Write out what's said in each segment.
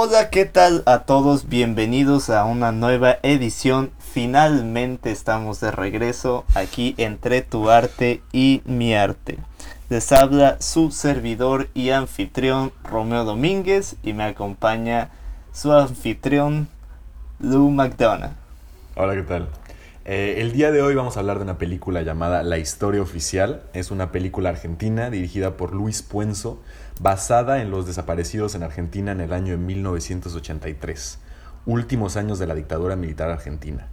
Hola, ¿qué tal a todos? Bienvenidos a una nueva edición. Finalmente estamos de regreso aquí entre tu arte y mi arte. Les habla su servidor y anfitrión Romeo Domínguez y me acompaña su anfitrión Lou McDonough. Hola, ¿qué tal? Eh, el día de hoy vamos a hablar de una película llamada La Historia Oficial. Es una película argentina dirigida por Luis Puenzo basada en los desaparecidos en Argentina en el año de 1983, últimos años de la dictadura militar argentina.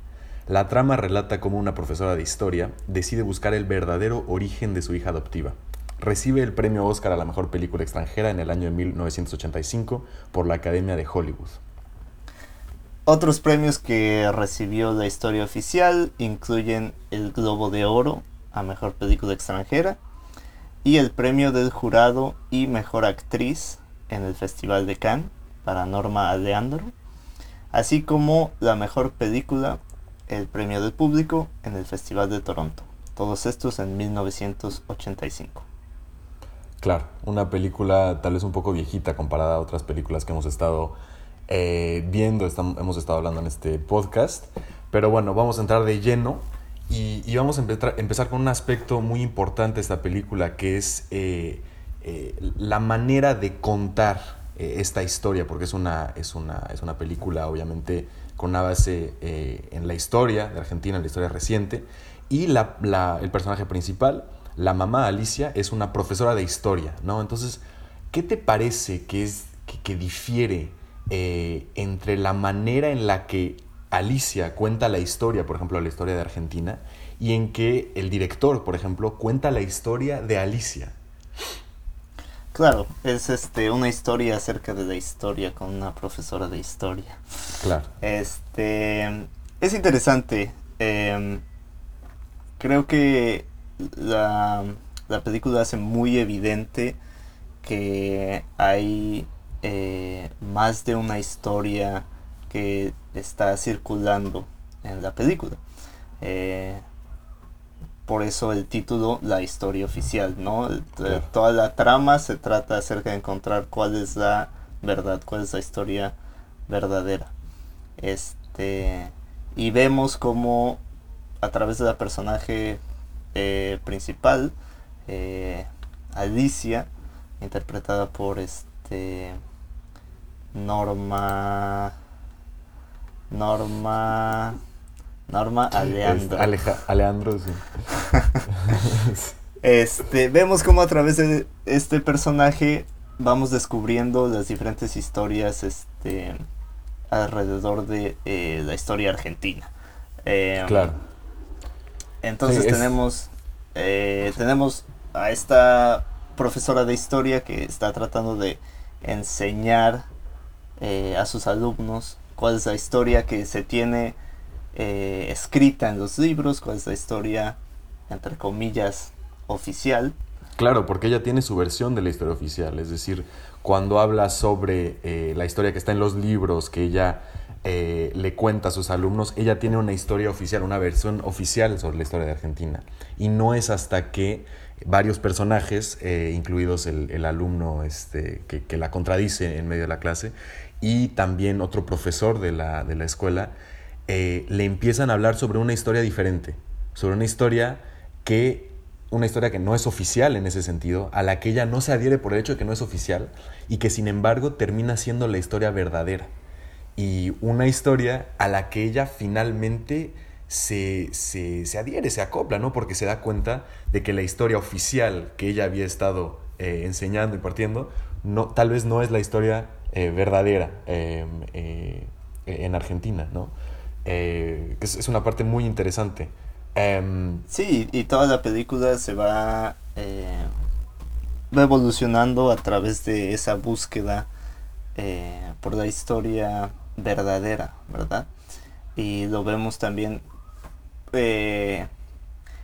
La trama relata cómo una profesora de historia decide buscar el verdadero origen de su hija adoptiva. Recibe el premio Oscar a la mejor película extranjera en el año de 1985 por la Academia de Hollywood. Otros premios que recibió la historia oficial incluyen el Globo de Oro a Mejor Película Extranjera, y el premio del jurado y mejor actriz en el Festival de Cannes para Norma Aleandro, así como la mejor película, el premio del público en el Festival de Toronto. Todos estos en 1985. Claro, una película tal vez un poco viejita comparada a otras películas que hemos estado eh, viendo, hemos estado hablando en este podcast. Pero bueno, vamos a entrar de lleno y, vamos a empezar, con un aspecto muy importante de esta película, que es eh, eh, la manera de contar eh, esta historia, porque es una, es, una, es una película obviamente con una base en la historia de Argentina, en la historia reciente, y la, la, el personaje principal, la mamá Alicia, es una profesora de historia, ¿no? Entonces, ¿qué te parece que, es, que, que difiere entre la manera en la que Alicia cuenta la historia, por ejemplo, la historia de Argentina, y en que el director, por ejemplo, cuenta la historia de Alicia. Claro, es este una historia acerca de la historia con una profesora de historia. Claro. Este es interesante. Em, creo que la, la, película hace muy evidente que hay eh, más de una historia que está circulando en la película. Eh, por eso el título La historia oficial, ¿no? Toda la trama se trata acerca de encontrar cuál es la verdad, cuál es la historia verdadera. Este, y vemos como a través de la personaje eh, principal, eh, Alicia, interpretada por este Norma Norma. Norma Aleandro. Aleandro, sí. este, vemos como a través de este personaje vamos descubriendo las diferentes historias este, alrededor de eh, la historia argentina. Em, claro. Entonces tenemos, eh, tenemos a esta profesora de historia que está tratando de enseñar eh, a sus alumnos cuál es la historia que se tiene eh, escrita en los libros, cuál es la historia, entre comillas, oficial. Claro, porque ella tiene su versión de la historia oficial, es decir, cuando habla sobre eh, la historia que está en los libros, que ella eh, le cuenta a sus alumnos, ella tiene una historia oficial, una versión oficial sobre la historia de Argentina. Y no es hasta que varios personajes, incluidos el, alumno este, que, que, la contradice en medio de la clase, y también otro profesor de la, de la escuela, eh, le empiezan a hablar sobre una historia diferente, sobre una historia que una historia que no es oficial en ese sentido, a la que ella no se adhiere por el hecho de que no es oficial y que sin embargo termina siendo la historia verdadera. Y una historia a la que ella finalmente se, se, se adhiere, se acopla, ¿no? Porque se da cuenta de que la historia oficial que ella había estado eh, enseñando y partiendo, no, tal vez no es la historia eh, verdadera em, eh, en Argentina, ¿no? Eh, es, una parte muy interesante. Em, sí, y toda la película se va, evolucionando a través de esa búsqueda por la historia verdadera, ¿verdad? Y lo vemos también.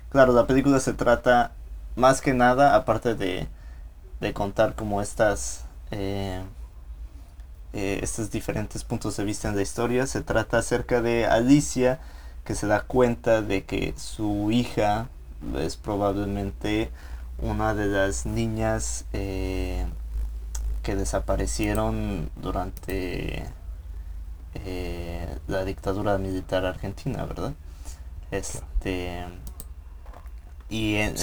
claro, la película se trata más que nada, aparte de, de contar como estas eh, estos diferentes puntos de vista en la historia. Se trata acerca de Alicia, que se da cuenta de que su hija es probablemente una de las niñas eh, que desaparecieron durante eh, la dictadura militar argentina, ¿verdad? Este y en,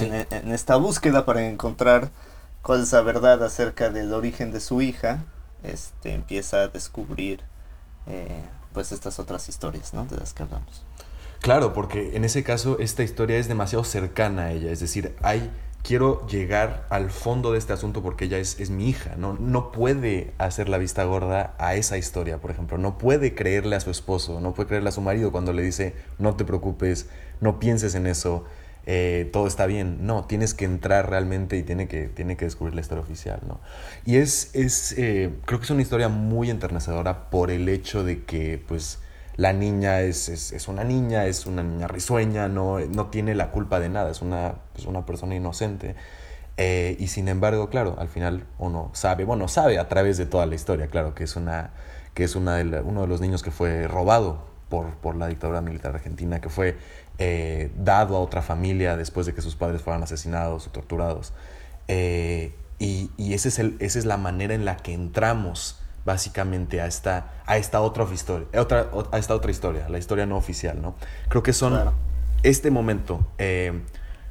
esta búsqueda para encontrar cuál es la verdad acerca del origen de su hija, este empieza a descubrir eh, pues estas otras historias, ¿no? De las que hablamos. Claro, porque en ese caso esta historia es demasiado cercana a ella, es decir, hay quiero llegar al fondo de este asunto porque ella es, es, mi hija, ¿no? No puede hacer la vista gorda a esa historia, por ejemplo. No puede creerle a su esposo, no puede creerle a su marido cuando le dice, no te preocupes, no pienses en eso, eh, todo está bien. No, tienes que entrar realmente y tiene que, tiene que descubrir la historia oficial, ¿no? Y es, es eh, creo que es una historia muy enternecedora por el hecho de que, pues, la niña es, es, una niña, es una niña risueña, no, no tiene la culpa de nada, es una, pues, una persona inocente. Eh, y sin embargo, claro, al final uno sabe, bueno, sabe a través de toda la historia, claro, que es, una, que es una de uno de los niños que fue robado por, por la dictadura militar argentina, que fue eh, dado a otra familia después de que sus padres fueran asesinados o torturados. Eh, y, y ese es el, esa es la manera en la que entramos básicamente a esta, a esta otra historia, otra, a esta otra historia, la historia no oficial, ¿no? Creo que son este momento, eh,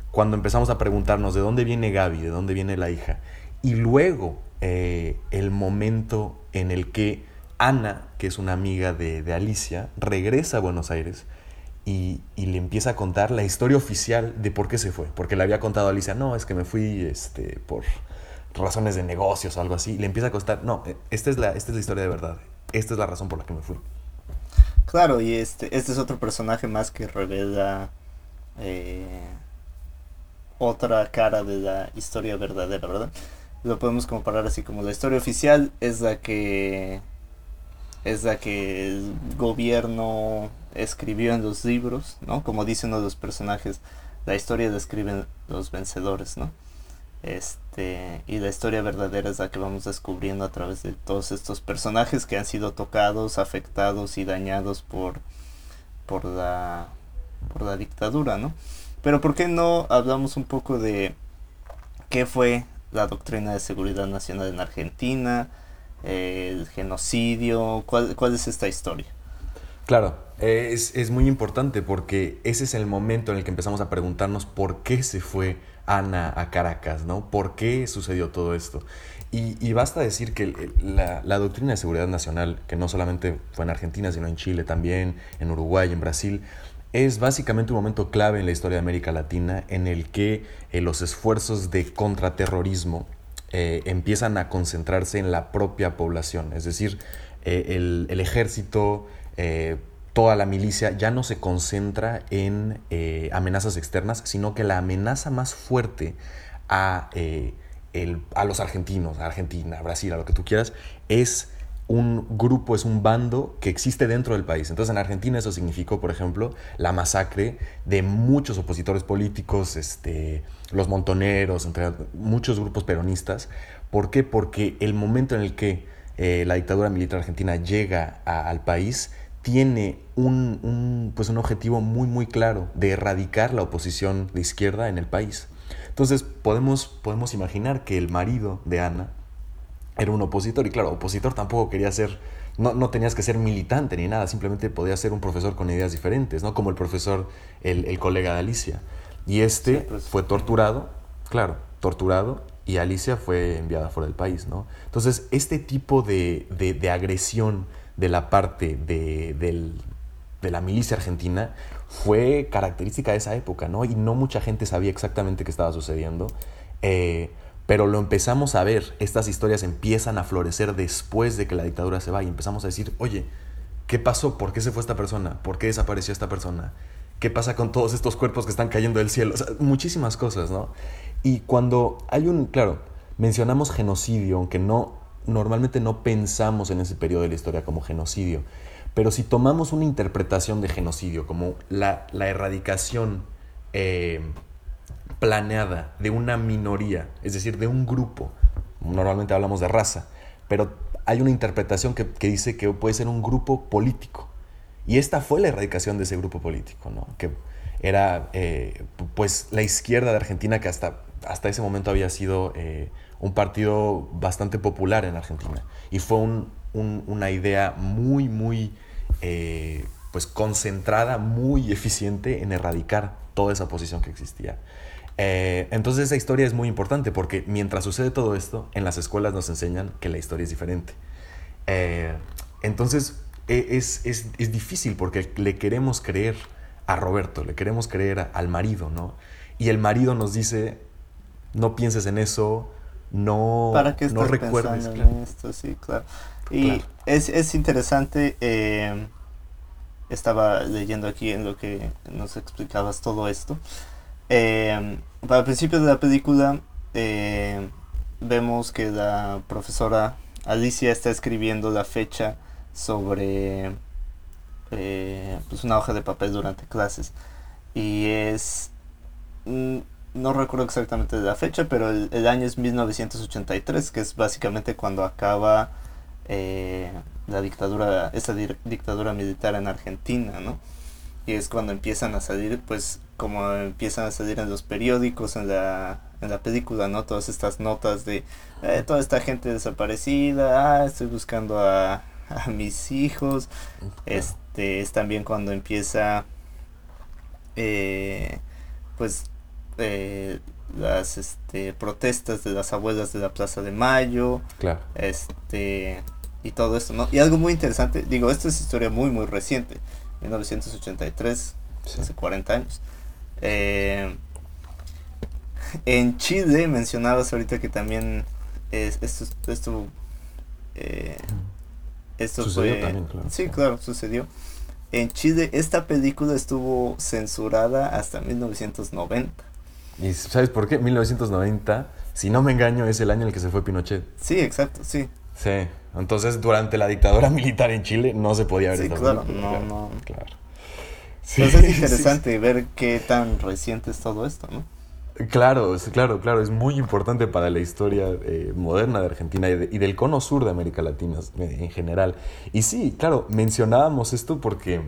cuando empezamos a preguntarnos de dónde viene Gaby, de dónde viene la hija, y luego eh, el momento en el que Ana, que es una amiga de, de Alicia, regresa a Buenos Aires y, le empieza a contar la historia oficial de por qué se fue, porque le había contado a Alicia, no, es que me fui este, por razones de negocios o algo así, le empieza a costar, no, eh, esta es la, esta es la historia de verdad, esta es la razón por la que me fui. Claro, y este, este es otro personaje más que revela eh, otra cara de la historia verdadera, ¿verdad? Lo podemos comparar así como la historia oficial es la que es la que el gobierno escribió en los libros, ¿no? Como dice uno de los personajes, la historia la escriben los vencedores, ¿no? Este, y la historia verdadera es la que vamos descubriendo a través de todos estos personajes que han sido tocados, afectados y dañados por, por, la, por la dictadura, ¿no? Pero ¿por qué no hablamos un poco de qué fue la doctrina de seguridad nacional en Argentina, el genocidio, cuál, cuál es esta historia? Claro, es, es muy importante porque ese es el momento en el que empezamos a preguntarnos por qué se fue Ana a Caracas, ¿no? ¿Por qué sucedió todo esto? Y, basta decir que la, doctrina de seguridad nacional, que no solamente fue en Argentina, sino en Chile también, en Uruguay, en Brasil, es básicamente un momento clave en la historia de América Latina en el que eh, los esfuerzos de contraterrorismo eh, empiezan a concentrarse en la propia población. Es decir, eh, el, el, ejército toda la milicia ya no se concentra en eh, amenazas externas, sino que la amenaza más fuerte a, eh, a los argentinos, a Argentina, a Brasil, a lo que tú quieras, es un grupo, es un bando que existe dentro del país. Entonces en Argentina eso significó, por ejemplo, la masacre de muchos opositores políticos, este, los montoneros, entre muchos grupos peronistas. ¿Por qué? Porque el momento en el que eh, la dictadura militar argentina llega al país, tiene un, pues un objetivo muy muy claro de erradicar la oposición de izquierda en el país. Entonces podemos, podemos imaginar que el marido de Ana era un opositor y claro, opositor tampoco quería ser, no, no tenías que ser militante ni nada, simplemente podías ser un profesor con ideas diferentes, ¿no? Como el profesor, el, colega de Alicia. Y este pues. fue torturado, claro, torturado y Alicia fue enviada fuera del país, ¿no? Entonces, este tipo de, de, de agresión de la parte de, la milicia argentina fue característica de esa época, ¿no? Y no mucha gente sabía exactamente qué estaba sucediendo. Eh, pero lo empezamos a ver, estas historias empiezan a florecer después de que la dictadura se va y empezamos a decir, oye, ¿qué pasó? ¿Por qué se fue esta persona? ¿Por qué desapareció esta persona? ¿Qué pasa con todos estos cuerpos que están cayendo del cielo? muchísimas cosas, ¿no? Y cuando hay un, claro, mencionamos genocidio, aunque no normalmente no pensamos en ese periodo de la historia como genocidio. Pero si tomamos una interpretación de genocidio como la, erradicación eh, planeada de una minoría, es decir, de un grupo, normalmente hablamos de raza, pero hay una interpretación que, dice que puede ser un grupo político. Y esta fue la erradicación de ese grupo político, ¿no? que era eh, pues la izquierda de Argentina que hasta, hasta ese momento había sido eh, un partido bastante popular en Argentina. Y fue una idea muy, muy eh, pues concentrada, muy eficiente en erradicar toda esa posición que existía. Eh, entonces esa historia es muy importante porque mientras sucede todo esto, en las escuelas nos enseñan que la historia es diferente. Eh, entonces e, es, es, es, difícil porque le queremos creer a Roberto, le queremos creer al marido, ¿no? Y el marido nos dice, no pienses en eso, no, ¿Para qué no recuerdes. En esto? Sí, claro. Y Es, es, interesante, eh, estaba leyendo aquí en lo que nos explicabas todo esto. Eh, para el principio de la película eh, vemos que la profesora Alicia está escribiendo la fecha sobre eh, pues una hoja de papel durante clases y es mm, no recuerdo exactamente la fecha pero el, año es 1983 que es básicamente cuando acaba la dictadura esa dictadura militar en Argentina no y es cuando empiezan a salir, pues como empiezan a salir en los periódicos, en la, en la película, ¿no? Todas estas notas de eh, toda esta gente desaparecida, ah, estoy buscando a, a mis hijos. Este es también cuando empieza, eh, pues, eh, las este, protestas de las abuelas de la Plaza de Mayo. Claro. Este, y todo esto, ¿no? Y algo muy interesante, digo, esta es historia muy, muy reciente 1983, hace 40 años. Eh, en Chile mencionabas ahorita que también es, esto, esto, eh, esto sucedió también, claro. Sí, claro, sucedió. En Chile esta película estuvo censurada hasta 1990. ¿Y sabes por qué? 1990, si no me engaño, es el año en el que se fue Pinochet. Sí, exacto, sí. Sí, entonces durante la dictadura militar en Chile no se podía ver sí, claro, no, no. Claro. Entonces es interesante ver qué tan reciente es todo esto, ¿no? Claro, claro, claro, es muy importante para la historia eh, moderna de Argentina y, del cono sur de América Latina eh, en general. Y sí, claro, mencionábamos esto porque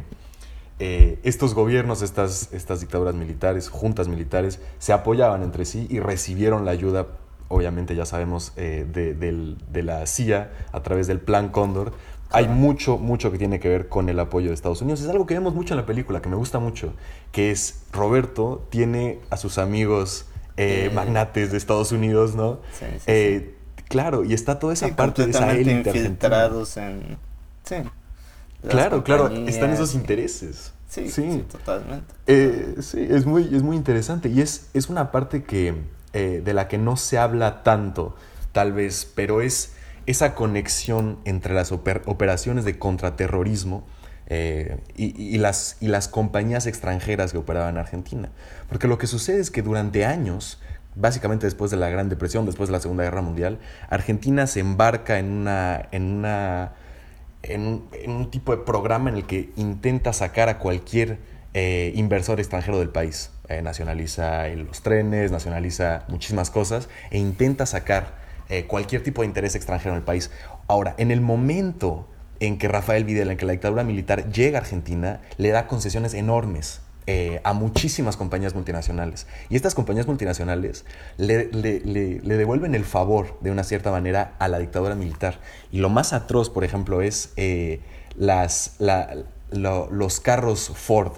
eh, estos gobiernos, estas, estas dictaduras militares, juntas militares, se apoyaban entre sí y recibieron la ayuda obviamente ya sabemos, eh, de, la CIA a través del Plan Cóndor. Hay mucho, mucho que tiene que ver con el apoyo de Estados Unidos. Es algo que vemos mucho en la película, que me gusta mucho, que es Roberto tiene a sus amigos eh, eh. magnates de Estados Unidos, ¿no? Sí, sí, Claro, y está toda esa parte de esa élite infiltrados en... Sí. Claro, claro, están esos intereses. Sí, sí. totalmente. sí, es muy, es muy interesante y es, es una parte que eh, de la que no se habla tanto, tal vez, pero es esa conexión entre las operaciones de contraterrorismo eh, y, las, y las compañías extranjeras que operaban en Argentina. Porque lo que sucede es que durante años, básicamente después de la Gran Depresión, después de la Segunda Guerra Mundial, Argentina se embarca en una... En una en un, tipo de programa en el que intenta sacar a cualquier eh, inversor extranjero del país. Eh, nacionaliza los trenes, nacionaliza muchísimas cosas e intenta sacar eh, cualquier tipo de interés extranjero en el país. Ahora, en el momento en que Rafael Videla, en que la dictadura militar llega a Argentina, le da concesiones enormes eh, a muchísimas compañías multinacionales. Y estas compañías multinacionales le, devuelven el favor, de una cierta manera, a la dictadura militar. Y lo más atroz, por ejemplo, es las, los carros Ford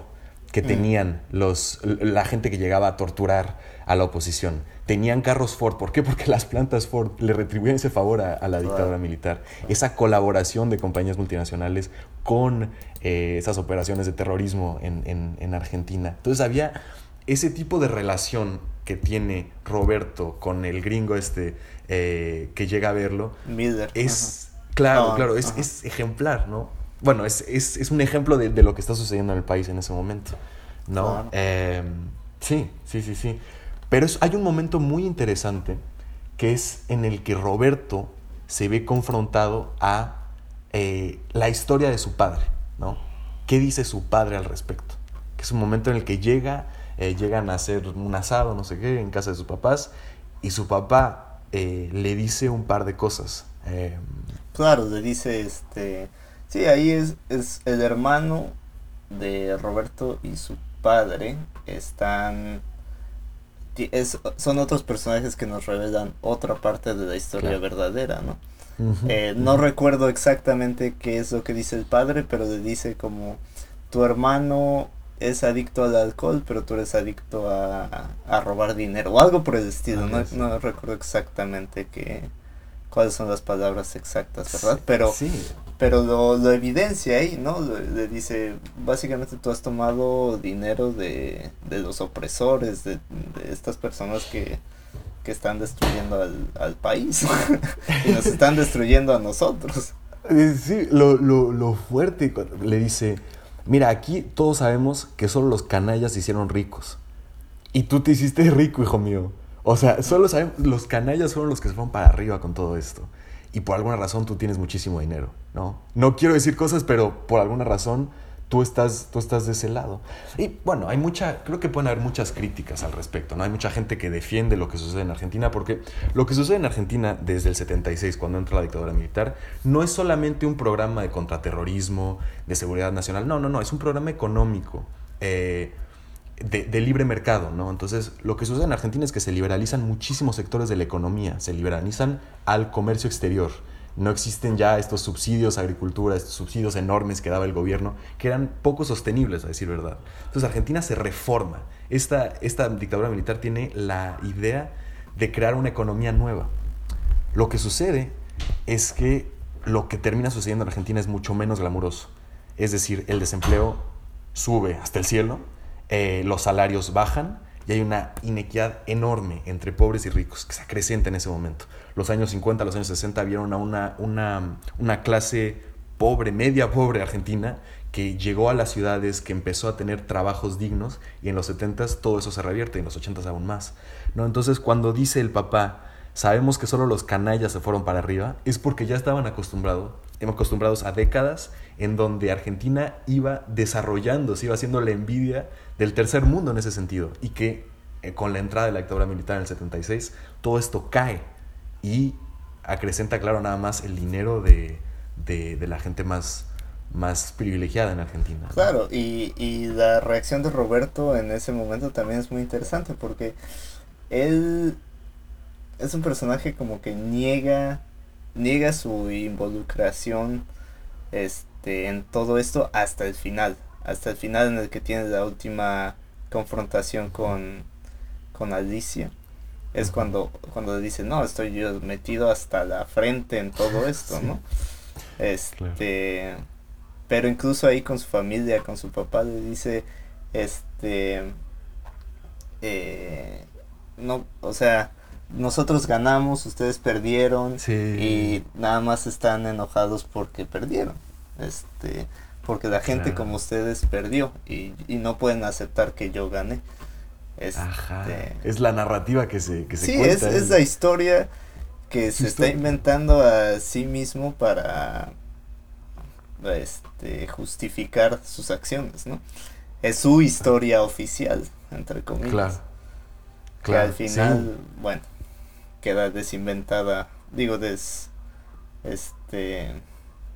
que mm. tenían los, la gente que llegaba a torturar a la oposición. Tenían carros Ford. ¿Por qué? Porque las plantas Ford le retribuyen ese favor a, la dictadura militar. Esa colaboración de compañías multinacionales con eh, esas operaciones de terrorismo en, Argentina. Entonces había ese tipo de relación que tiene Roberto con el gringo este eh, que llega a verlo. Miller. Es, claro, claro, es, es ejemplar, ¿no? Bueno, es, es, es un ejemplo de, de, lo que está sucediendo en el país en ese momento, ¿no? Em, sí, sí, sí, sí. Pero hay un momento muy interesante que es en el que Roberto se ve confrontado a eh, la historia de su padre, ¿no? ¿Qué dice su padre al respecto? Que es un momento en el que llega, eh, llegan a hacer un asado, no sé qué, en casa de sus papás, y su papá eh, le dice un par de cosas. Em, claro, le dice, este, Sí, ahí es, es el hermano de Roberto y su padre están es, son otros personajes que nos revelan otra parte de la historia verdadera, ¿no? Eh, no recuerdo exactamente qué es lo que dice el padre, pero le dice como tu hermano es adicto al alcohol, pero tú eres adicto a, a robar dinero o algo por el estilo. no, no, recuerdo exactamente qué, cuáles son las palabras exactas, ¿verdad? Pero, sí. Pero lo, lo, evidencia ahí, ¿no? Le, dice, básicamente tú has tomado dinero de, de los opresores, de, estas personas que, que están destruyendo al, al país y nos están destruyendo a nosotros. Eh, sí, lo, lo, lo fuerte le dice, mira, aquí todos sabemos que solo los canallas se hicieron ricos. Y tú te hiciste rico, hijo mío. O sea, solo sabemos, los canallas fueron los que se fueron para arriba con todo esto. Y por alguna razón tú tienes muchísimo dinero, ¿no? No quiero decir cosas, pero por alguna razón tú estás, tú estás de ese lado. Y bueno, hay mucha, creo que pueden haber muchas críticas al respecto, ¿no? Hay mucha gente que defiende lo que sucede en Argentina, porque lo que sucede en Argentina desde el 76, cuando entra la dictadura militar, no es solamente un programa de contraterrorismo, de seguridad nacional, no, no, no, es un programa económico. Eh, de, de, libre mercado, ¿no? Entonces, lo que sucede en Argentina es que se liberalizan muchísimos sectores de la economía, se liberalizan al comercio exterior no existen ya estos subsidios a agricultura, estos subsidios enormes que daba el gobierno, que eran poco sostenibles, a decir verdad. Entonces Argentina se reforma. Esta, esta dictadura militar tiene la idea de crear una economía nueva. Lo que sucede es que lo que termina sucediendo en Argentina es mucho menos glamuroso. Es decir, el desempleo sube hasta el cielo, eh, los salarios bajan, hay una inequidad enorme entre pobres y ricos que se acrecenta en ese momento. Los años 50, los años 60 vieron a una, una, una clase pobre, media pobre argentina, que llegó a las ciudades, que empezó a tener trabajos dignos y en los 70 todo eso se revierte y en los 80 aún más. ¿no? Entonces cuando dice el papá, sabemos que solo los canallas se fueron para arriba, es porque ya estaban acostumbrados, acostumbrados a décadas en donde Argentina iba desarrollándose, iba haciendo la envidia del tercer mundo en ese sentido y que con la entrada de la dictadura militar en el 76 todo esto cae y acrecenta, claro, nada más el dinero de, de, la gente más, más privilegiada en Argentina. Claro, y, y, la reacción de Roberto en ese momento también es muy interesante porque él es un personaje como que niega, niega su involucración este, en todo esto hasta el final hasta el final en el que tiene la última confrontación con, con Alicia. Es cuando, cuando le dice, no, estoy yo metido hasta la frente en todo esto, ¿no? Este, pero incluso ahí con su familia, con su papá, le dice, este, eh, no, o sea, nosotros ganamos, ustedes perdieron y nada más están enojados porque perdieron. Este, porque la gente como ustedes perdió y, no pueden aceptar que yo gane. Este, es la narrativa que se, que se sí, es, es, la historia que se está inventando a sí mismo para este, justificar sus acciones, ¿no? Es su historia oficial, entre comillas. Claro. Que al final, bueno, queda desinventada, digo, des, este,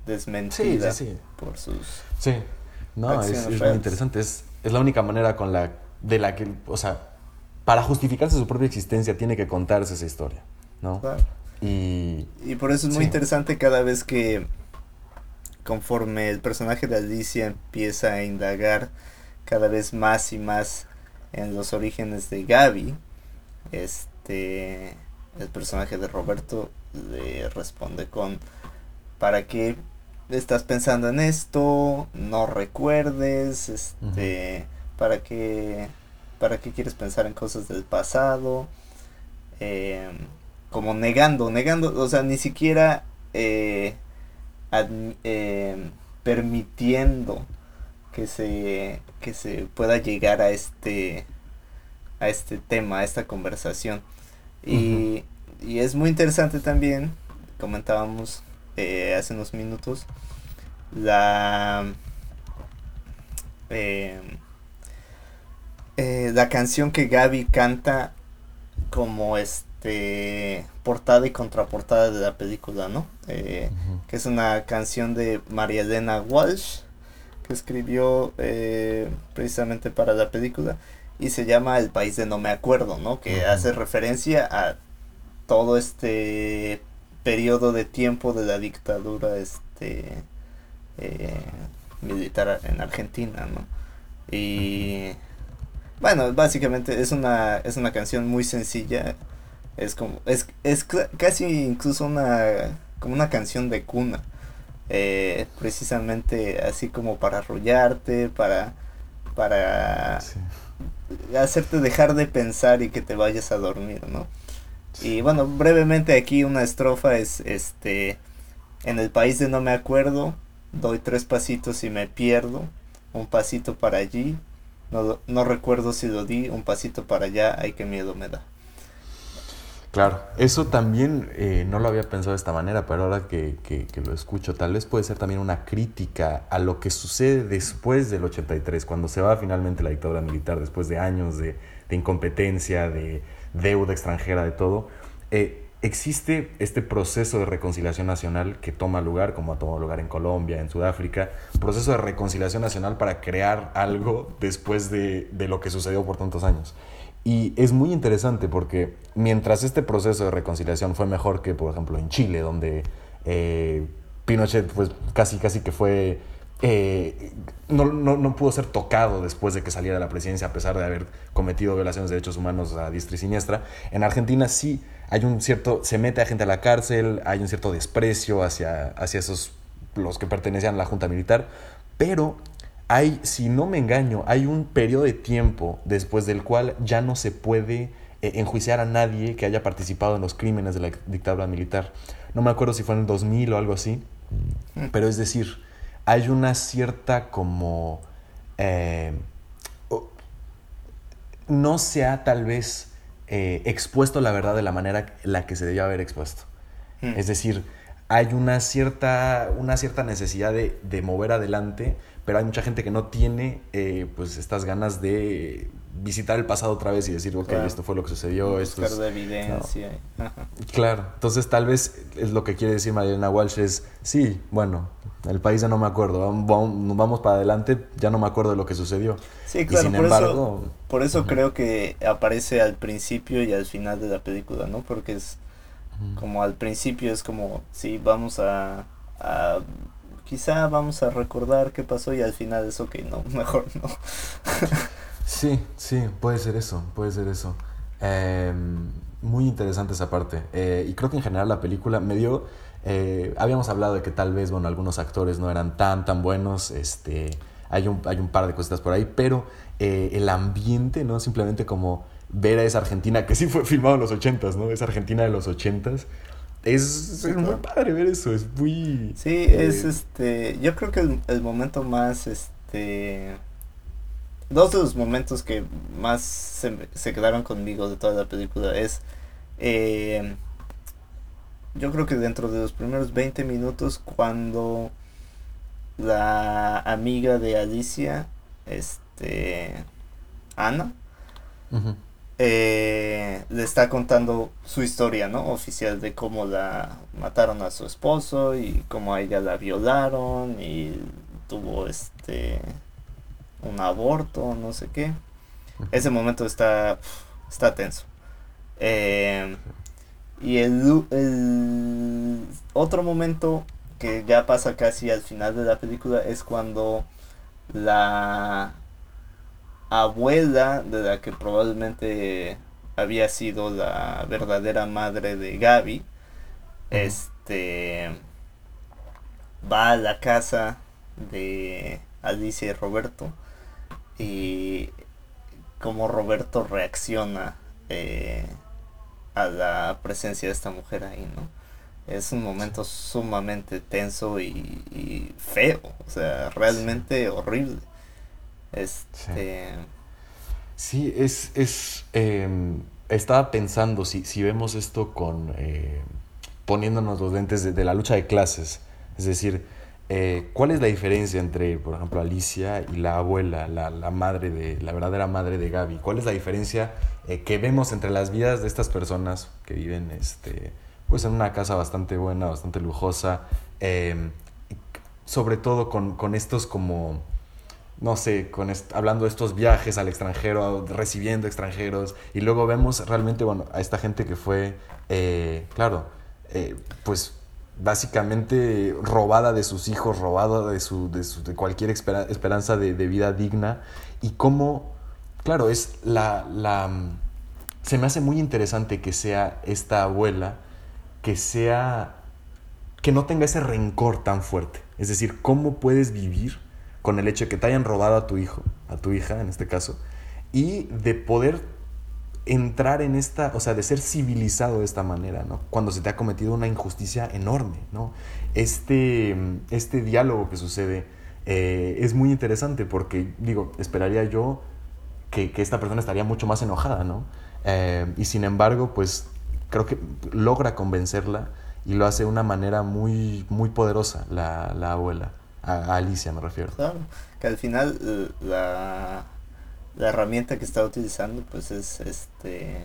desmentida por sus Sí, no, es, muy interesante. Es, es la única manera con la de la que, o sea, para justificarse su propia existencia tiene que contarse esa historia, ¿no? Y, y por eso es muy interesante cada vez que conforme el personaje de Alicia empieza a indagar cada vez más y más en los orígenes de Gaby, este el personaje de Roberto le responde con ¿para qué estás pensando en esto, no recuerdes, este, para qué, para qué quieres pensar en cosas del pasado, em, como negando, negando, o sea, ni siquiera eh, em, permitiendo que se, que se pueda llegar a este, a este tema, a esta conversación. Y, y es muy interesante también, comentábamos eh, hace unos minutos la eh, eh, la canción que Gaby canta como este portada y contraportada de la película, ¿no? que es una canción de María Elena Walsh que escribió precisamente para la película y se llama El País de No Me Acuerdo, ¿no? Que hace referencia a todo este periodo de tiempo de la dictadura este eh, militar en Argentina, ¿no? Y bueno, básicamente es una es una canción muy sencilla, es como es es casi incluso una como una canción de cuna. Eh, precisamente así como para arrollarte, para para hacerte dejar de pensar y que te vayas a dormir, ¿no? Y bueno, brevemente aquí una estrofa es este en el país de no me acuerdo, doy tres pasitos y me pierdo, un pasito para allí, no, no recuerdo si lo di, un pasito para allá, ay qué miedo me da. Claro, eso también eh, no lo había pensado de esta manera, pero ahora que, lo escucho, tal vez puede ser también una crítica a lo que sucede después del 83, cuando se va finalmente la dictadura militar, después de años de, incompetencia, de deuda extranjera, de todo. Eh, existe este proceso de reconciliación nacional que toma lugar, como ha tomado lugar en Colombia, en Sudáfrica, proceso de reconciliación nacional para crear algo después de, lo que sucedió por tantos años. Y es muy interesante porque mientras este proceso de reconciliación fue mejor que, por ejemplo, en Chile, donde eh, Pinochet pues, casi, casi que fue... Eh, no, no, no, pudo ser tocado después de que saliera de la presidencia, a pesar de haber cometido violaciones de derechos humanos a diestra y siniestra. En Argentina sí hay un cierto, se mete a gente a la cárcel, hay un cierto desprecio hacia, hacia esos, los que pertenecían a la Junta Militar, pero hay, si no me engaño, hay un periodo de tiempo después del cual ya no se puede eh, enjuiciar a nadie que haya participado en los crímenes de la dictadura militar. No me acuerdo si fue en el 2000 o algo así, mm. pero es decir, hay una cierta como... Eh, no se ha tal vez eh, expuesto la verdad de la manera en la que se debía haber expuesto. Mm. Es decir, hay una cierta, una cierta necesidad de, de mover adelante, pero hay mucha gente que no tiene eh, pues estas ganas de visitar el pasado otra vez y decir, ok, esto fue lo que sucedió. esto es, de evidencia. Claro, entonces tal vez es lo que quiere decir Mariana Walsh es, sí, bueno, el país ya no me acuerdo, vamos, vamos para adelante, ya no me acuerdo de lo que sucedió. Sí, claro, sin por embargo, eso, por eso creo que aparece al principio y al final de la película, ¿no? Porque es como al principio es como, sí, vamos a quizá vamos a recordar qué pasó y al final es ok, no, mejor no. sí, sí, puede ser eso, puede ser eso. Em, muy interesante esa parte. Eh, y creo que en general la película me dio... Eh, habíamos hablado de que tal vez, bueno, algunos actores no eran tan, tan buenos. Este, hay, un, hay un par de cositas por ahí, pero eh, el ambiente, ¿no? Simplemente como ver a esa Argentina, que sí fue filmado en los ochentas, ¿no? Esa Argentina de los ochentas, es, muy padre ver eso, es muy... Sí, eh, es este, yo creo que el, momento más, este, dos de los momentos que más se, quedaron conmigo de toda la película es, eh, yo creo que dentro de los primeros 20 minutos cuando la amiga de Alicia, este, Ana, eh, le está contando su historia, ¿no? Oficial de cómo la mataron a su esposo y cómo a ella la violaron y tuvo este un aborto, no sé qué. Ese momento está, está tenso. Eh, y el, el otro momento que ya pasa casi al final de la película es cuando la abuela de la que probablemente había sido la verdadera madre de Gaby, este va a la casa de Alicia y Roberto y cómo Roberto reacciona eh, a la presencia de esta mujer ahí, ¿no? Es un momento sumamente tenso y feo, o sea, realmente horrible. Este... Sí, es... es em, estaba pensando, si, si vemos esto con... Eh, poniéndonos los lentes de, la lucha de clases, es decir, eh, ¿cuál es la diferencia entre, por ejemplo, Alicia y la abuela, la, la madre de, la verdadera madre de Gaby? ¿Cuál es la diferencia eh, que vemos entre las vidas de estas personas que viven, este, pues, en una casa bastante buena, bastante lujosa, em, sobre todo con, con estos como no sé, con hablando de estos viajes al extranjero, recibiendo extranjeros, y luego vemos realmente, bueno, a esta gente que fue, eh, claro, pues básicamente robada de sus hijos, robada de, su, de, cualquier esperanza de, vida digna, y cómo, claro, es la, la... Se me hace muy interesante que sea esta abuela, que sea, que no tenga ese rencor tan fuerte. Es decir, ¿cómo puedes vivir con el hecho de que te hayan robado a tu hijo, a tu hija en este caso, y de poder entrar en esta, o sea, de ser civilizado de esta manera, ¿no? Cuando se te ha cometido una injusticia enorme, ¿no? Este, este diálogo que sucede eh, es muy interesante porque, digo, esperaría yo que, esta persona estaría mucho más enojada, ¿no? Eh, y sin embargo, pues creo que logra convencerla y lo hace de una manera muy, muy poderosa la, la abuela a, Alicia me refiero. Claro, que al final eh, la, la herramienta que está utilizando pues es este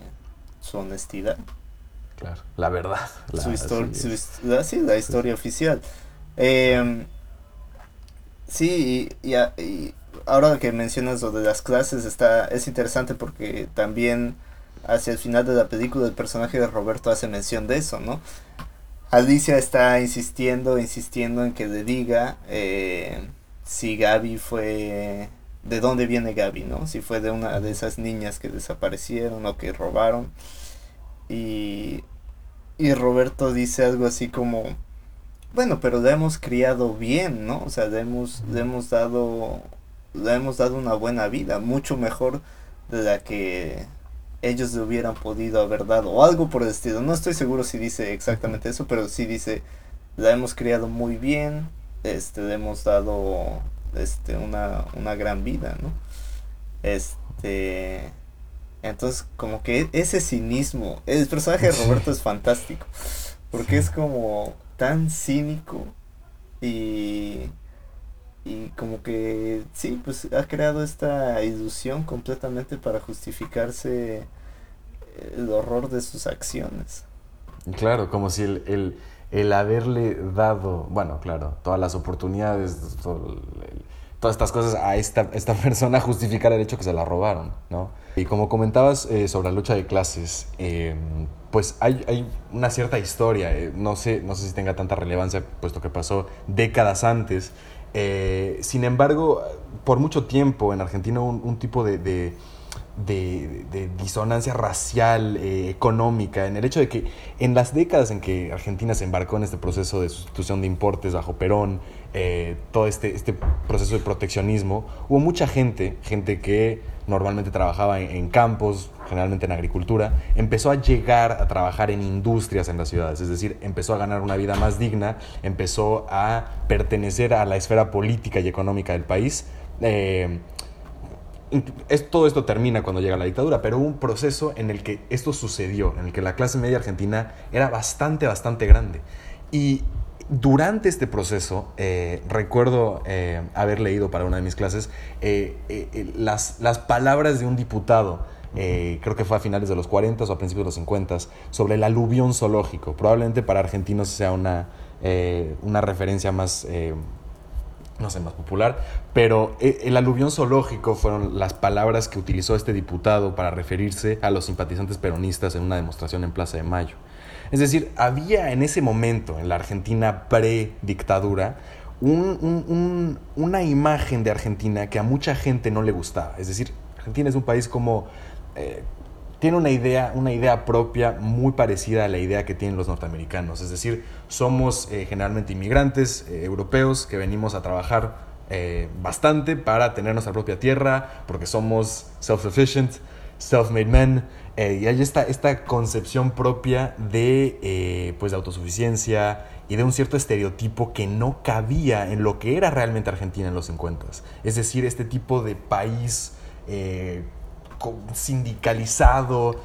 su honestidad. Claro, la verdad. La, su, historia, la, sí, la historia oficial. Eh, sí, y, y, ahora que mencionas lo de las clases, está, es interesante porque también hacia el final de la película el personaje de Roberto hace mención de eso, ¿no? Alicia está insistiendo, insistiendo en que le diga eh, si Gaby fue... ¿De dónde viene Gaby, no? Si fue de una de esas niñas que desaparecieron o que robaron. Y, y Roberto dice algo así como, bueno, pero le hemos criado bien, ¿no? O sea, le hemos, hemos dado, le hemos dado una buena vida, mucho mejor de la que ellos le hubieran podido haber dado o algo por el estilo. No estoy seguro si dice exactamente eso, pero sí dice, la hemos criado muy bien, este, le hemos dado este, una, una gran vida, ¿no? Este, entonces como que ese cinismo, el personaje de Roberto es fantástico, porque es como tan cínico y y como que sí, pues ha creado esta ilusión completamente para justificarse el horror de sus acciones. Claro, como si el, el, haberle dado, bueno, claro, todas las oportunidades, todas estas cosas a esta, esta persona justificar el hecho que se la robaron, ¿no? Y como comentabas eh, sobre la lucha de clases, em, pues hay, hay, una cierta historia, eh, no, sé, no sé si tenga tanta relevancia, puesto que pasó décadas antes, eh, sin embargo, por mucho tiempo en Argentina un, tipo de, disonancia racial, eh, económica, en el hecho de que en las décadas en que Argentina se embarcó en este proceso de sustitución de importes bajo Perón, eh, todo este, este proceso de proteccionismo, hubo mucha gente, gente que normalmente trabajaba en, campos, generalmente en agricultura, empezó a llegar a trabajar en industrias en las ciudades, es decir, empezó a ganar una vida más digna, empezó a pertenecer a la esfera política y económica del país. Eh, todo esto termina cuando llega la dictadura, pero hubo un proceso en el que esto sucedió, en el que la clase media argentina era bastante, bastante grande. Y durante este proceso, eh, recuerdo eh, haber leído para una de mis clases eh, las, las, palabras de un diputado, creo que fue a finales de los 40 o a principios de los 50, sobre el aluvión zoológico. Probablemente para argentinos sea una, una referencia más, no sé, más popular, pero el aluvión zoológico fueron las palabras que utilizó este diputado para referirse a los simpatizantes peronistas en una demostración en Plaza de Mayo. Es decir, había en ese momento, en la Argentina pre-dictadura, una imagen de Argentina que a mucha gente no le gustaba. Es decir, Argentina es un país como... Eh, tiene una idea, una idea propia muy parecida a la idea que tienen los norteamericanos. Es decir, somos eh, generalmente inmigrantes eh, europeos que venimos a trabajar bastante para tener nuestra propia tierra, porque somos self-sufficient, self-made men, eh, y hay esta, esta concepción propia de, eh, pues de autosuficiencia y de un cierto estereotipo que no cabía en lo que era realmente Argentina en los 50. Es decir, este tipo de país eh, sindicalizado,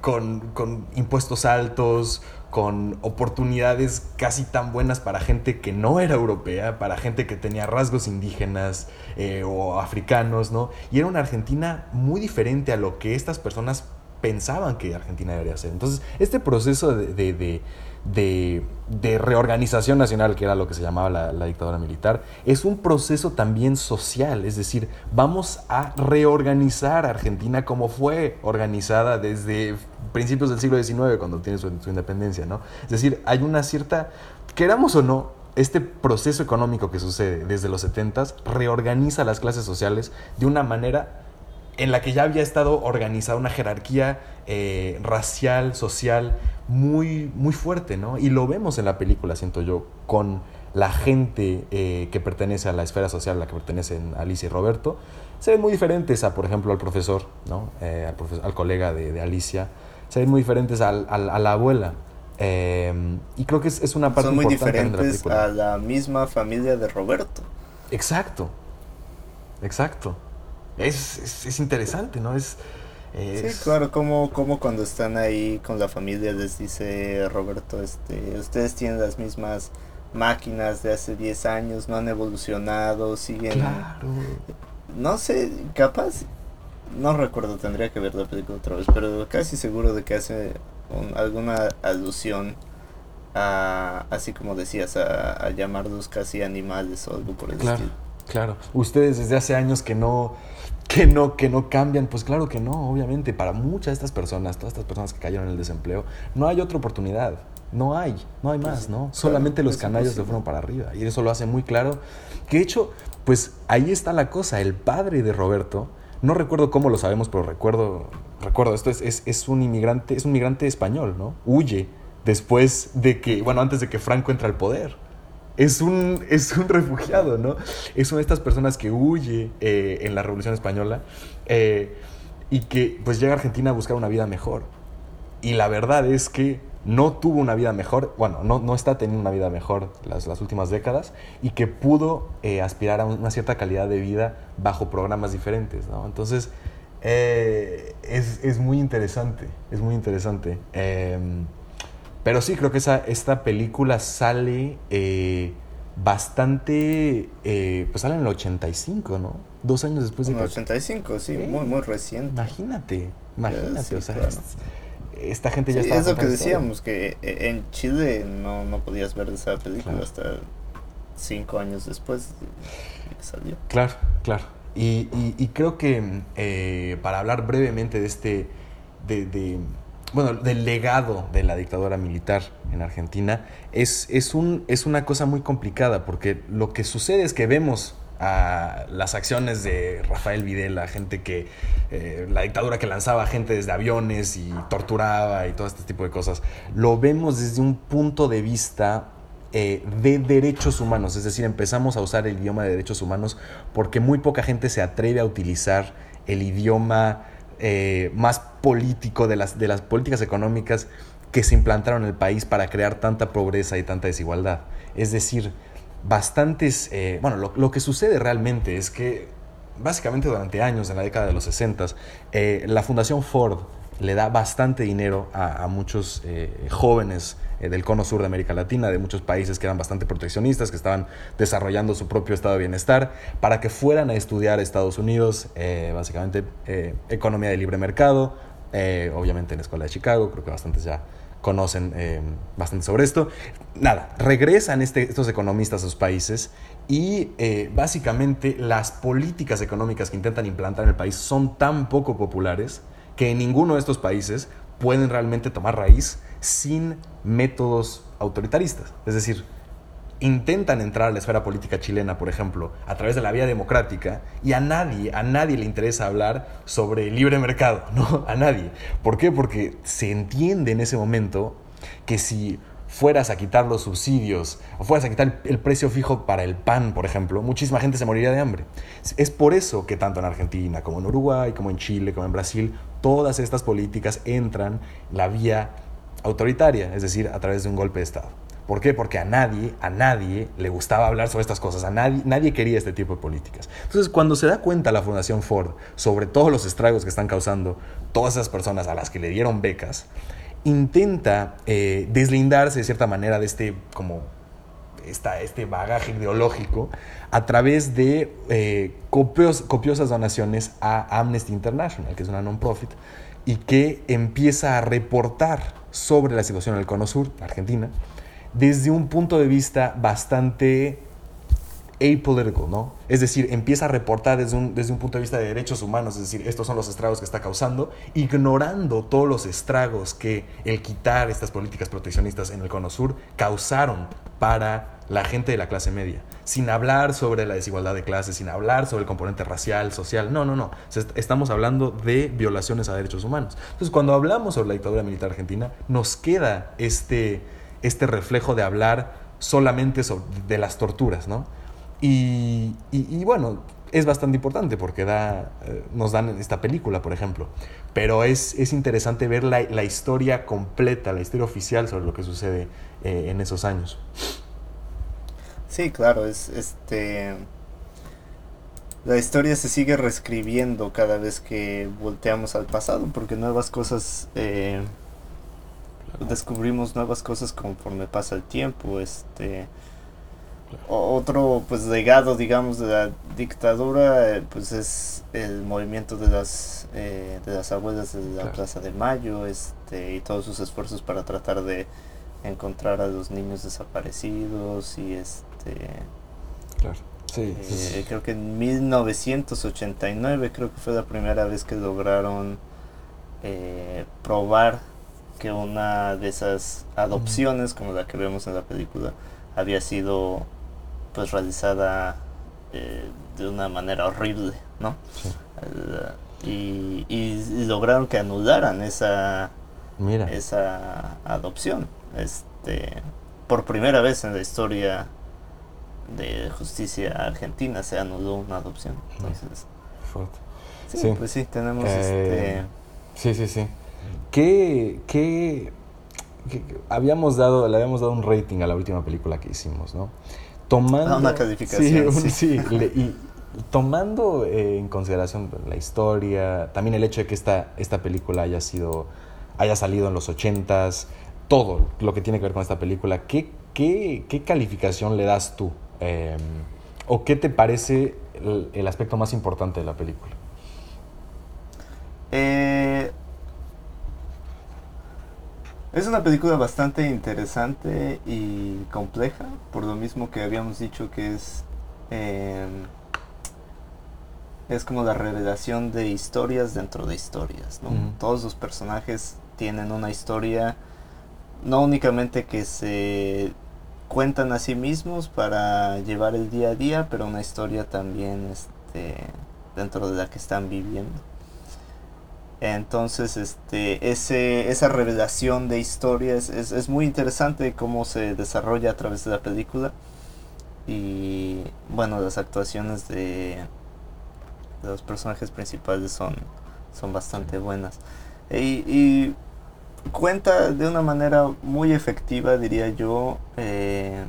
con, con impuestos altos, con oportunidades casi tan buenas para gente que no era europea, para gente que tenía rasgos indígenas eh, o africanos, ¿no? Y era una Argentina muy diferente a lo que estas personas pensaban que Argentina debería ser. Entonces, este proceso de, reorganización nacional, que era lo que se llamaba la, dictadura militar, es un proceso también social, es decir, vamos a reorganizar Argentina como fue organizada desde principios del siglo XIX, cuando tiene su, su independencia, ¿no? Es decir, hay una cierta, queramos o no, este proceso económico que sucede desde los 70 reorganiza las clases sociales de una manera en la que ya había estado organizada una jerarquía eh, racial, social, muy, muy fuerte, ¿no? Y lo vemos en la película, siento yo, con la gente eh, que pertenece a la esfera social a la que pertenecen Alicia y Roberto, se ven muy diferentes a, por ejemplo, al profesor, ¿no? Eh, al, colega de, Alicia, se ven muy diferentes a la abuela. y creo que es, una parte Son muy diferentes a la misma familia de Roberto. Exacto, exacto es, es, interesante, ¿no? Es, Sí, claro, como, como cuando están ahí con la familia les dice Roberto, este, ustedes tienen las mismas máquinas de hace 10 años, no han evolucionado, siguen... Claro. No sé, capaz, no recuerdo, tendría que ver la película otra vez, pero casi seguro de que hace alguna alusión a, así como decías, a, a, llamarlos casi animales o algo por el claro, Claro, ustedes desde hace años que no que no, que no cambian. Pues claro que no, obviamente. Para muchas de estas personas, todas estas personas que cayeron en el desempleo, no hay otra oportunidad. No hay, no hay más, ¿no? Solamente los canallos se fueron para arriba. Y eso lo hace muy claro. Que de hecho, pues ahí está la cosa. El padre de Roberto, no recuerdo cómo lo sabemos, pero recuerdo, recuerdo, esto es, es, es un inmigrante, es un inmigrante español, ¿no? Huye después de que, bueno, antes de que Franco entre al poder es un, es un refugiado, ¿no? Es una de estas personas que huye eh, en la Revolución Española eh, y que pues llega a Argentina a buscar una vida mejor. Y la verdad es que no tuvo una vida mejor, bueno, no, no está teniendo una vida mejor las, las últimas décadas y que pudo eh, aspirar a una cierta calidad de vida bajo programas diferentes, ¿no? Entonces, es, es, muy interesante, es muy interesante. Em, pero sí, creo que esa, esta película sale eh, bastante. Eh, pues sale en el 85, ¿no? Dos años después de. En el 85, sí, muy, muy reciente. Imagínate, imagínate, o sea, esta gente ya sí, Es lo que decíamos, que eh, en Chile no, no podías ver esa película hasta cinco años después de que salió. Claro, claro. Y, y, creo que para hablar brevemente de este. de, de bueno, del legado de la dictadura militar en Argentina, es, es, un, es una cosa muy complicada, porque lo que sucede es que vemos a las acciones de Rafael Videla, gente que, eh, la dictadura que lanzaba gente desde aviones y torturaba y todo este tipo de cosas, lo vemos desde un punto de vista eh, de derechos humanos, es decir, empezamos a usar el idioma de derechos humanos porque muy poca gente se atreve a utilizar el idioma eh, más político de las, de las políticas económicas que se implantaron en el país para crear tanta pobreza y tanta desigualdad. Es decir, bastantes, eh, bueno, lo, que sucede realmente es que básicamente durante años, en la década de los 60, eh, la Fundación Ford le da bastante dinero a, muchos jóvenes eh, del cono sur de América Latina, de muchos países que eran bastante proteccionistas, que estaban desarrollando su propio estado de bienestar, para que fueran a estudiar a Estados Unidos, eh, básicamente eh, economía de libre mercado, obviamente en la Escuela de Chicago, creo que bastantes ya conocen bastante sobre esto. Nada, regresan este, estos economistas a sus países y básicamente las políticas económicas que intentan implantar en el país son tan poco populares que en ninguno de estos países pueden realmente tomar raíz sin métodos autoritaristas. Es decir, intentan entrar a la esfera política chilena, por ejemplo, a través de la vía democrática, y a nadie, a nadie le interesa hablar sobre el libre mercado, ¿no? A nadie. ¿Por qué? Porque se entiende en ese momento que si fueras a quitar los subsidios o fueras a quitar el precio fijo para el pan, por ejemplo, muchísima gente se moriría de hambre. Es por eso que tanto en Argentina como en Uruguay, como en Chile, como en Brasil, todas estas políticas entran la vía autoritaria, es decir, a través de un golpe de Estado. ¿Por qué? Porque a nadie, a nadie le gustaba hablar sobre estas cosas, a nadie, nadie quería este tipo de políticas. Entonces, cuando se da cuenta la Fundación Ford sobre todos los estragos que están causando todas esas personas a las que le dieron becas, intenta eh, deslindarse de cierta manera de este, como, esta, este bagaje ideológico a través de eh, copiosas donaciones a Amnesty International, que es una non-profit, y que empieza a reportar sobre la situación en el Cono Sur, Argentina, desde un punto de vista bastante apolitical, ¿no? Es decir, empieza a reportar desde un, desde un punto de vista de derechos humanos, es decir, estos son los estragos que está causando, ignorando todos los estragos que el quitar estas políticas proteccionistas en el Cono Sur causaron para la gente de la clase media, sin hablar sobre la desigualdad de clases, sin hablar sobre el componente racial, social, no, no, no, estamos hablando de violaciones a derechos humanos. Entonces, cuando hablamos sobre la dictadura militar argentina, nos queda este, este reflejo de hablar solamente sobre, de las torturas, ¿no? Y, bueno, es bastante importante porque da, eh, nos dan esta película, por ejemplo. Pero es, es interesante ver la, la, historia completa, la historia oficial sobre lo que sucede eh, en esos años. Sí, claro, es este. La historia se sigue reescribiendo cada vez que volteamos al pasado, porque nuevas cosas. Eh, descubrimos nuevas cosas conforme pasa el tiempo. Este. Otro pues legado digamos de la dictadura eh, pues es el movimiento de las eh, de las abuelas de la Plaza de Mayo este y todos sus esfuerzos para tratar de encontrar a los niños desaparecidos y este claro. Eh, creo que en 1989 creo que fue la primera vez que lograron eh, probar que una de esas adopciones como la que vemos en la película había sido pues realizada eh, de una manera horrible no y, y, lograron que anularan esa esa adopción este, por primera vez en la historia de justicia argentina se anuló una adopción. Entonces, sí, pues sí, tenemos eh, este... Sí, sí, sí. ¿Qué, qué, habíamos dado, le habíamos dado un rating a la última película que hicimos, ¿no? Tomando... Ah, una calificación. Sí, y tomando eh, en consideración la historia, también el hecho de que esta, esta película haya sido, haya salido en los ochentas, todo lo que tiene que ver con esta película, ¿qué, qué, calificación le das tú? Em, ¿O qué te parece el, aspecto más importante de la película? Eh, es una película bastante interesante y compleja, por lo mismo que habíamos dicho que es... Em, es como la revelación de historias dentro de historias, ¿no? Todos los personajes tienen una historia no únicamente que se cuentan a sí mismos para llevar el día a día, pero una historia también este, dentro de la que están viviendo. Entonces, este, ese, esa revelación de historias es, es, muy interesante cómo se desarrolla a través de la película. Y bueno, las actuaciones de, de los personajes principales son, son bastante buenas. y cuenta de una manera muy efectiva, diría yo, eh,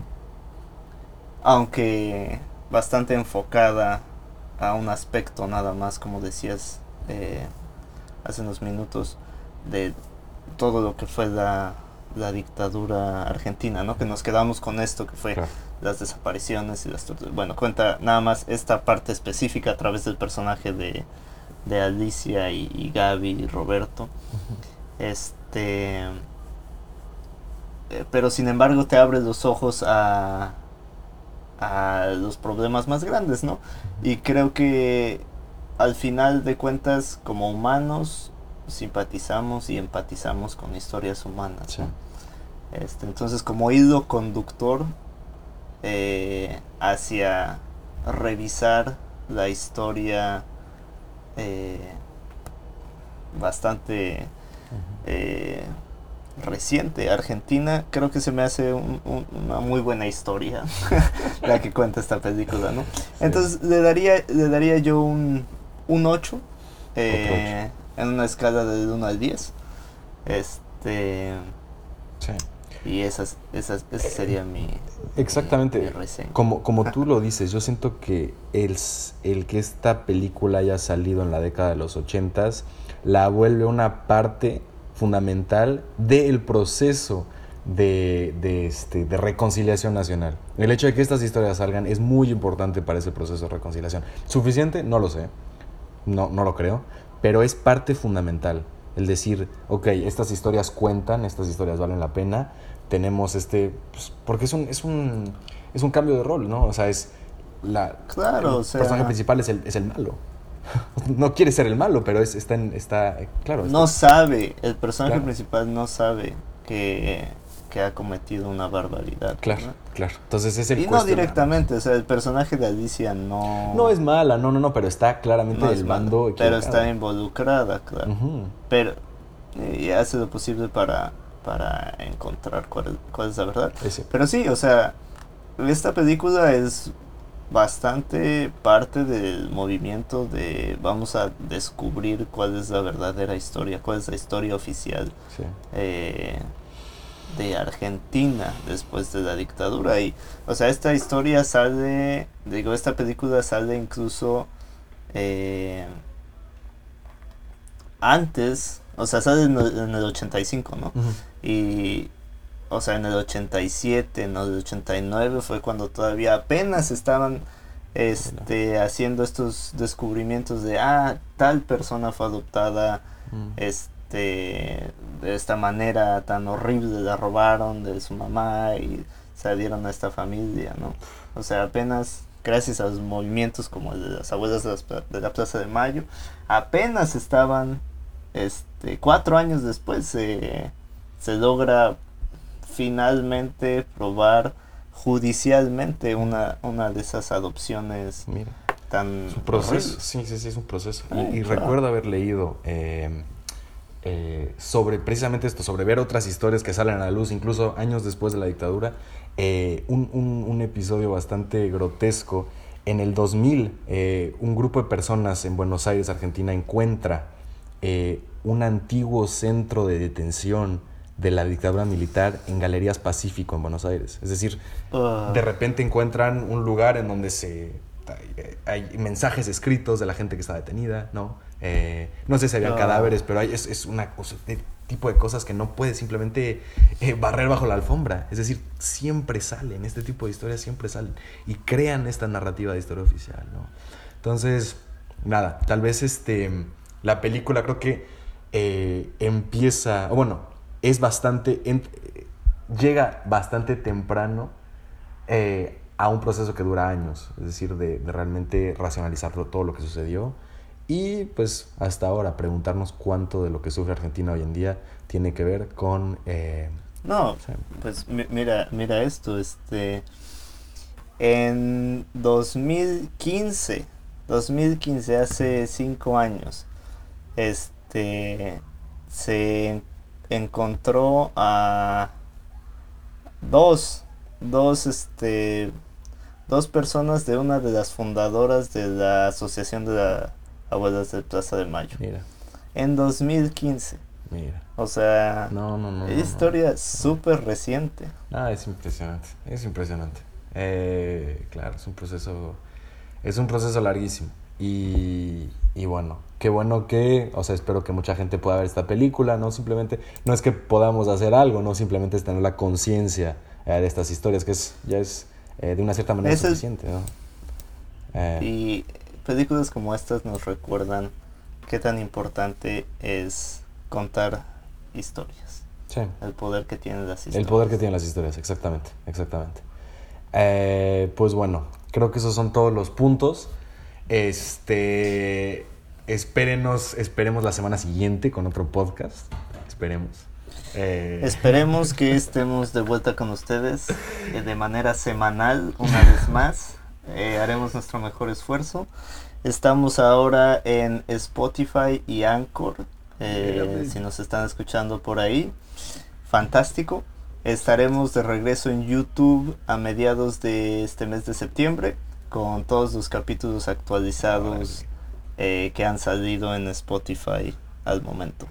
aunque bastante enfocada a un aspecto nada más, como decías eh, hace unos minutos, de todo lo que fue la, la, dictadura argentina, ¿no? Que nos quedamos con esto que fue las desapariciones y las Bueno, cuenta nada más esta parte específica a través del personaje de, de Alicia y, Gaby y Roberto. Este este, eh, pero sin embargo te abre los ojos a, a los problemas más grandes, ¿no? Y creo que al final de cuentas, como humanos, simpatizamos y empatizamos con historias humanas. Este, entonces, como hilo conductor eh, hacia revisar la historia eh, bastante eh, reciente. Argentina creo que se me hace una muy buena historia la que cuenta esta película, ¿no? Entonces le daría, le daría yo un, un 8 eh, en una escala de 1 al 10. Este... Y esas, esas, ese sería mi... Exactamente. como, como tú lo dices, yo siento que el, el que esta película haya salido en la década de los 80 la vuelve una parte fundamental del proceso de, este, de, reconciliación nacional. El hecho de que estas historias salgan es muy importante para ese proceso de reconciliación. ¿Suficiente? No lo sé, no, no lo creo, pero es parte fundamental El decir, ok, estas historias cuentan, estas historias valen la pena, tenemos este, pues, porque es un, es un, es un cambio de rol, ¿no? O sea, es la, Claro, el o sea- personaje principal es el, es el malo. no quiere ser el malo, pero es, está, en, está, claro. está- No sabe, el personaje Claro. principal no sabe que, que ha cometido una barbaridad. Claro, ¿no? claro. Entonces es el Y no directamente, o sea, el personaje de Alicia no... No es mala, no, no, no, pero está claramente no del mala, bando pero está involucrada, claro. Pero eh, y hace lo posible para, para encontrar cuál, es- cuál es la verdad. Ese. Pero sí, o sea, esta película es bastante parte del movimiento de vamos a descubrir cuál es la verdadera historia, cuál es la historia oficial Sí. eh, de Argentina después de la dictadura. Y, o sea, esta historia sale, digo, esta película sale incluso eh, antes, o sea, sale en el, en el 85, ¿no? Y, o sea, en el 87, en el 89 fue cuando todavía apenas estaban este, haciendo estos descubrimientos de, ah, tal persona fue adoptada Mm. este de esta manera tan horrible la robaron de su mamá y salieron a esta familia, ¿no? O sea, apenas gracias a los movimientos como el de las abuelas de, las pla- de la Plaza de Mayo, apenas estaban, este, cuatro años después se, se logra finalmente probar judicialmente una, una de esas adopciones Mira. tan Es un proceso, sí, sí, sí, es un proceso. Y, Ay, y claro. recuerdo haber leído eh, eh, sobre precisamente esto, sobre ver otras historias que salen a la luz, incluso años después de la dictadura, eh, un, un- un episodio bastante grotesco. En el 2000, eh, un grupo de personas en Buenos Aires, Argentina, encuentra un antiguo centro de detención de la dictadura militar en Galerías Pacífico, en Buenos Aires. Es decir, Ah. de repente encuentran un lugar en donde se hay, hay mensajes escritos de la gente que está detenida, ¿no? Eh, no sé si había cadáveres, pero hay, es, es una cosa, tipo de cosas que no puedes simplemente eh, barrer bajo la alfombra. Es decir, siempre salen, este tipo de historias siempre salen y crean esta narrativa de historia oficial, ¿no? Entonces, nada, tal vez este, la película creo que eh, empieza, o bueno, es bastante, en- llega bastante temprano eh, a un proceso que dura años, es decir, de, de realmente racionalizar todo lo que sucedió y pues hasta ahora preguntarnos cuánto de lo que sufre Argentina hoy en día tiene que ver con... eh, No, Sí. pues mi- mira, mira esto, este en 2015, 2015 hace cinco años, este se en- encontró a dos, dos, este, dos personas de una de las fundadoras de la Asociación de la Abuelas de Plaza de Mayo. mira, En 2015, mira. o sea, No, no, no. es historia súper reciente. Ah, es impresionante, es impresionante. Eh, claro, es un proceso, es un proceso larguísimo. Y, y bueno, qué bueno que, o sea, espero que mucha gente pueda ver esta película, no simplemente, no es que podamos hacer algo, no simplemente es tener la conciencia eh, de estas historias, que es, ya es eh, de una cierta manera Es suficiente, ¿no? Eh, Y películas como estas nos recuerdan qué tan importante es contar historias. sí. El poder que tienen las historias. El poder que tienen las historias, exactamente, exactamente. Eh, pues bueno, creo que esos son todos los puntos. Este, espérenos, esperemos la semana siguiente con otro podcast. Esperemos. Eh, Esperemos que estemos de vuelta con ustedes eh, de manera semanal una vez más. Eh, haremos nuestro mejor esfuerzo. Estamos ahora en Spotify y Anchor. eh, si nos están escuchando por ahí, fantástico. Estaremos de regreso en YouTube a mediados de este mes de septiembre con todos los capítulos actualizados eh, que han salido en Spotify al momento.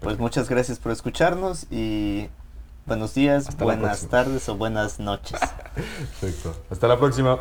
pues muchas gracias por escucharnos y buenos días, Hasta buenas tardes o buenas noches. Perfecto. Hasta la próxima.